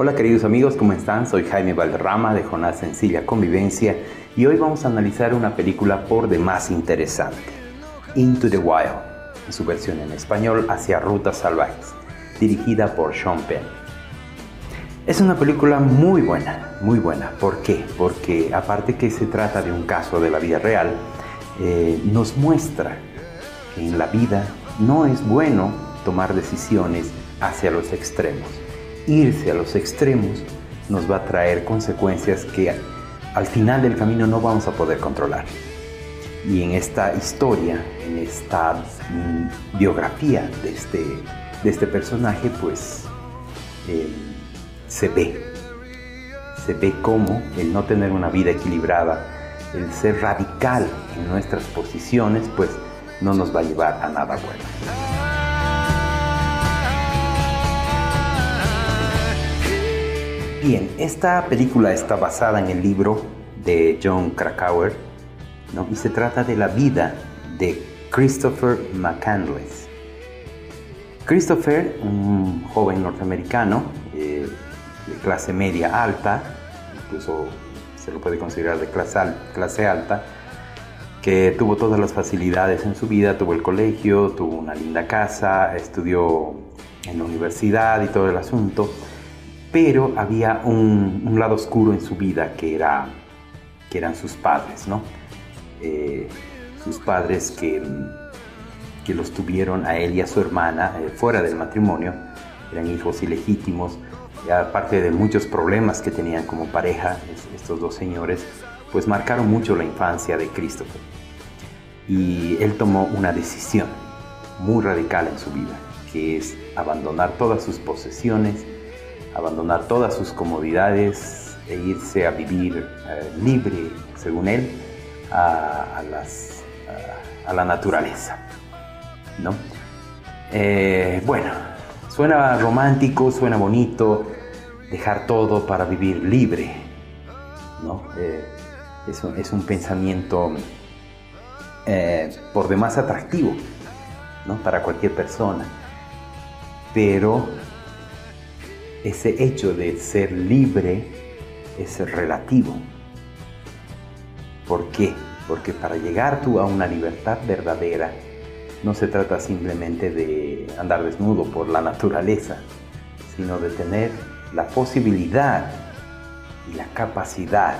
Hola queridos amigos, ¿cómo están? Soy Jaime Valderrama de Jonás Sencilla Convivencia y hoy vamos a analizar una película por demás interesante, Into the Wild, en su versión en español Hacia Rutas Salvajes, dirigida por Sean Penn. Es una película muy buena, muy buena. ¿Por qué? Porque aparte que se trata de un caso de la vida real, eh, nos muestra que en la vida no es bueno tomar decisiones hacia los extremos irse a los extremos nos va a traer consecuencias que al final del camino no vamos a poder controlar. Y en esta historia, en esta mm, biografía de este, de este personaje, pues eh, se ve, se ve cómo el no tener una vida equilibrada, el ser radical en nuestras posiciones, pues no nos va a llevar a nada bueno. Bien, esta película está basada en el libro de John Krakauer y se trata de la vida de Christopher McCandless. Christopher, un joven norteamericano eh, de clase media alta, incluso se lo puede considerar de clase alta, que tuvo todas las facilidades en su vida, tuvo el colegio, tuvo una linda casa, estudió en la universidad y todo el asunto pero había un, lado oscuro en su vida que, era, que eran sus padres, ¿no? Eh, sus padres que, que los tuvieron a él y a su hermana eh, fuera del matrimonio, eran hijos ilegítimos, y aparte de muchos problemas que tenían como pareja estos dos señores, pues marcaron mucho la infancia de Christopher. Y él tomó una decisión muy radical en su vida, que es abandonar todas sus posesiones, abandonar todas sus comodidades e irse a vivir eh, libre, según él, a, las, a, la naturaleza. ¿no? Eh, bueno, suena romántico, suena bonito, dejar todo para vivir libre. ¿no? Eh, es, un, es, un, pensamiento por demás atractivo ¿no? para cualquier persona. Pero ese hecho de ser libre es relativo. ¿Por qué? Porque para llegar tú a una libertad verdadera, no se trata simplemente de andar desnudo por la naturaleza, sino de tener la posibilidad y la capacidad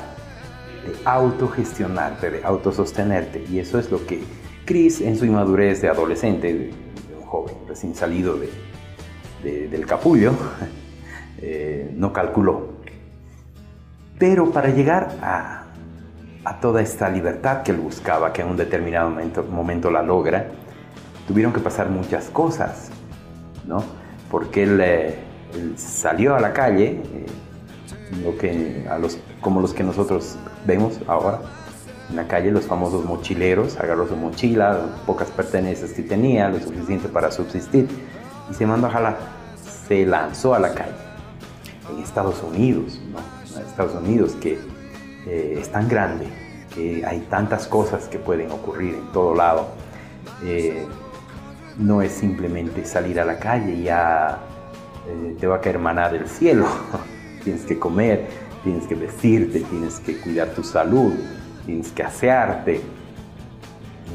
de autogestionarte, de autosostenerte. Y eso es lo que Chris, en su inmadurez de adolescente, de un joven recién salido del capullo, Eh, no calculó. Pero para llegar a, toda esta libertad que él buscaba, que en un determinado momento, la logra, tuvieron que pasar muchas cosas, ¿no? Porque él, eh, salió a la calle, eh, como los que nosotros vemos ahora, en la calle, los famosos mochileros, agarró su mochila, pocas pertenencias que tenía, lo suficiente para subsistir, y se mandó a jalar. Se lanzó a la calle en Estados Unidos, ¿no? Estados Unidos que eh, es tan grande, que hay tantas cosas que pueden ocurrir en todo lado. Eh, no es simplemente salir a la calle y ya eh, te va a caer maná del cielo. tienes que comer, tienes que vestirte, tienes que cuidar tu salud, tienes que asearte.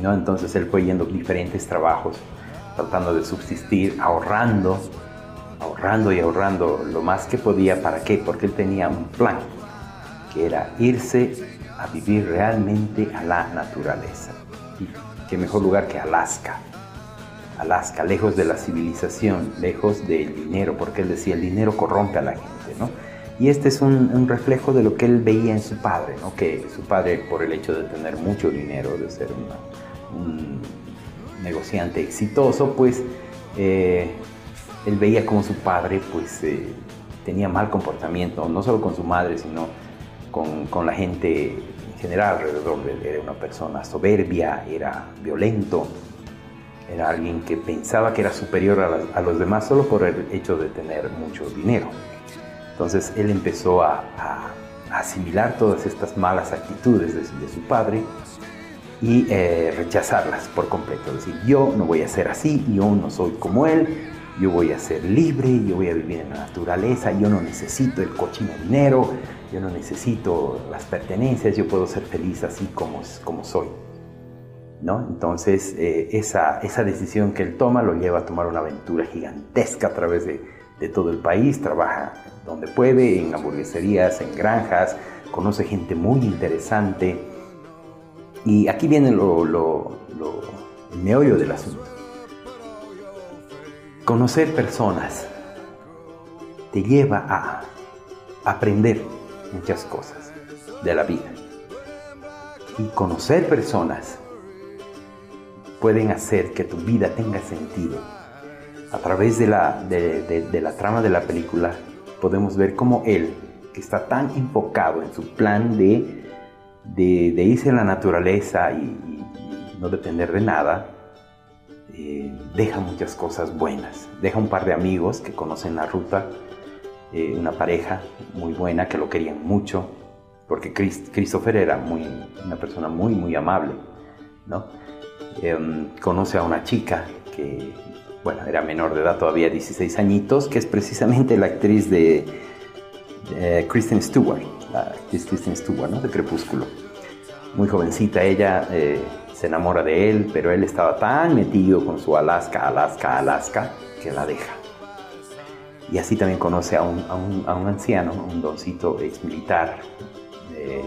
¿no? Entonces él fue yendo diferentes trabajos, tratando de subsistir, ahorrando ahorrando y ahorrando lo más que podía. ¿Para qué? Porque él tenía un plan, que era irse a vivir realmente a la naturaleza. Y qué mejor lugar que Alaska. Alaska, lejos de la civilización, lejos del dinero, porque él decía, el dinero corrompe a la gente, ¿no? Y este es un, reflejo de lo que él veía en su padre, ¿no? Que su padre, por el hecho de tener mucho dinero, de ser un negociante exitoso, pues eh, él veía como su padre pues eh, tenía mal comportamiento, no solo con su madre, sino con, la gente en general alrededor de él. Era una persona soberbia, era violento, era alguien que pensaba que era superior a, los demás solo por el hecho de tener mucho dinero. Entonces él empezó a, asimilar todas estas malas actitudes de, su padre y eh, rechazarlas por completo. Decir, yo no voy a ser así, yo no soy como él, yo voy a ser libre, yo voy a vivir en la naturaleza, yo no necesito el cochino dinero, yo no necesito las pertenencias, yo puedo ser feliz así como, como soy. ¿No? Entonces, eh, esa, esa decisión que él toma lo lleva a tomar una aventura gigantesca a través de, de todo el país, trabaja donde puede, en hamburgueserías, en granjas, conoce gente muy interesante. Y aquí viene lo, lo, lo, el meollo del asunto. Conocer personas te lleva a aprender muchas cosas de la vida. Y conocer personas pueden hacer que tu vida tenga sentido. A través de la, de, la trama de la película podemos ver cómo él, que está tan enfocado en su plan de, de, irse a la naturaleza y no depender de nada, eh, deja muchas cosas buenas. Deja un par de amigos que conocen la ruta, eh, una pareja muy buena que lo querían mucho, porque Christopher era muy, una persona muy, muy amable. ¿no? Em, conoce a una chica que, bueno, era menor de edad, todavía 16 añitos, que es precisamente la actriz de, Kristen Stewart, la actriz Kristen Stewart, ¿no? de Crepúsculo. Muy jovencita ella. Se enamora de él, pero él estaba tan metido con su Alaska, Alaska, Alaska, que la deja. Y así también conoce a un, a anciano, un doncito ex militar, eh,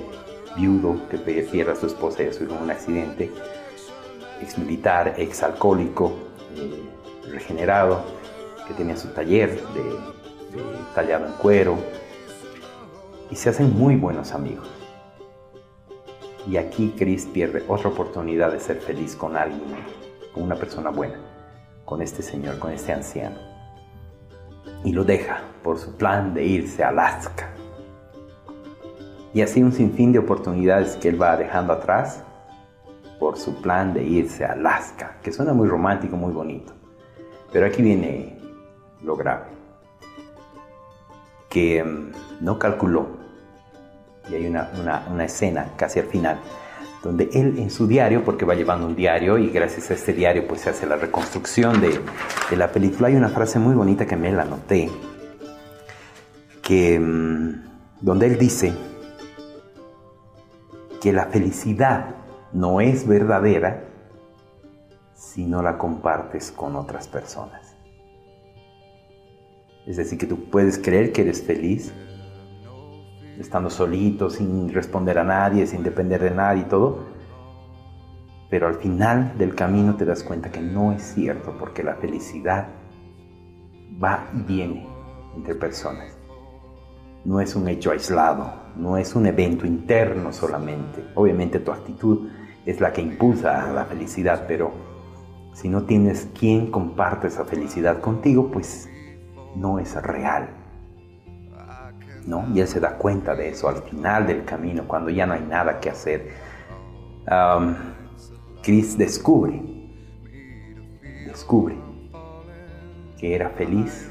viudo, que pierde a su esposa y a su en un accidente, ex militar, ex alcohólico, eh, regenerado, que tenía su taller de tallado en cuero, y se hacen muy buenos amigos. Y aquí Chris pierde otra oportunidad de ser feliz con alguien, con una persona buena, con este señor, con este anciano. Y lo deja por su plan de irse a Alaska. Y así un sinfín de oportunidades que él va dejando atrás por su plan de irse a Alaska, que suena muy romántico, muy bonito. Pero aquí viene lo grave, que mm, no calculó y hay una, una, escena casi al final donde él en su diario, porque va llevando un diario y gracias a este diario pues se hace la reconstrucción de, de la película, hay una frase muy bonita que me la anoté, que, mm, donde él dice que la felicidad no es verdadera si no la compartes con otras personas. Es decir, que tú puedes creer que eres feliz, estando solito, sin responder a nadie, sin depender de nadie y todo. Pero al final del camino te das cuenta que no es cierto, porque la felicidad va y viene entre personas. No es un hecho aislado, no es un evento interno solamente. Obviamente tu actitud es la que impulsa la felicidad, pero si no tienes quien comparte esa felicidad contigo, pues no es real. Y él se da cuenta de eso al final del camino, cuando ya no hay nada que hacer. Chris descubre, descubre que era feliz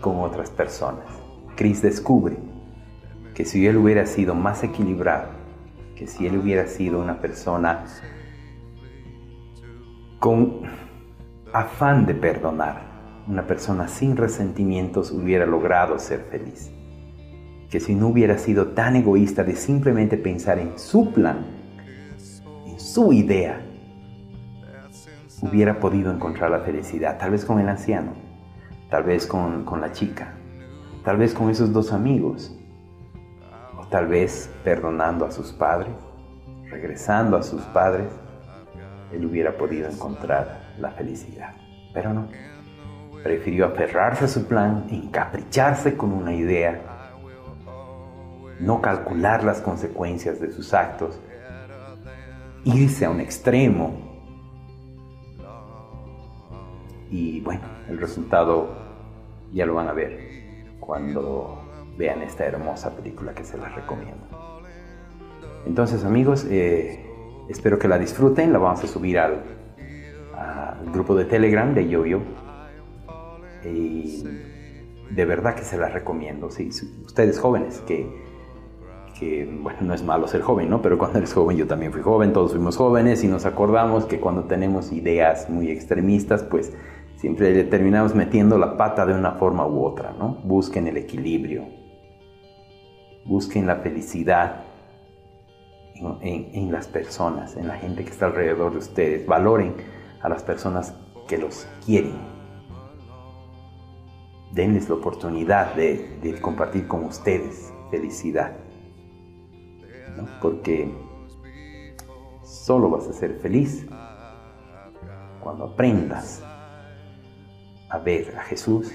con otras personas. Chris descubre que si él hubiera sido más equilibrado, que si él hubiera sido una persona con afán de perdonar, una persona sin resentimientos hubiera logrado ser feliz. Que si no hubiera sido tan egoísta de simplemente pensar en su plan, en su idea, hubiera podido encontrar la felicidad, tal vez con el anciano, tal vez con, la chica, tal vez con esos dos amigos, o tal vez perdonando a sus padres, regresando a sus padres, él hubiera podido encontrar la felicidad. Pero no. Prefirió aferrarse a su plan, encapricharse con una idea, no calcular las consecuencias de sus actos, irse a un extremo. Y bueno, el resultado ya lo van a ver cuando vean esta hermosa película que se las recomiendo. Entonces amigos, eh, espero que la disfruten, la vamos a subir al, al grupo de Telegram de YoYo y de verdad que se las recomiendo. Sí, ustedes jóvenes, que, que, bueno, no es malo ser joven, ¿no? Pero cuando eres joven, yo también fui joven, todos fuimos jóvenes y nos acordamos que cuando tenemos ideas muy extremistas, pues siempre le terminamos metiendo la pata de una forma u otra, ¿no? Busquen el equilibrio, busquen la felicidad en, las personas, en la gente que está alrededor de ustedes, valoren a las personas que los quieren. Denles la oportunidad de, compartir con ustedes felicidad, porque solo vas a ser feliz cuando aprendas a ver a Jesús,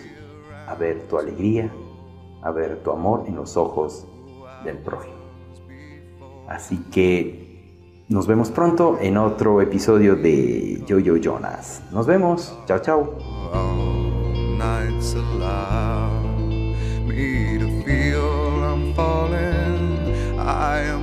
a ver tu alegría, a ver tu amor en los ojos del prójimo. Así que nos vemos pronto en otro episodio de Yo Yo Jonas. Nos vemos. Chao, chao. need to feel I'm falling. I am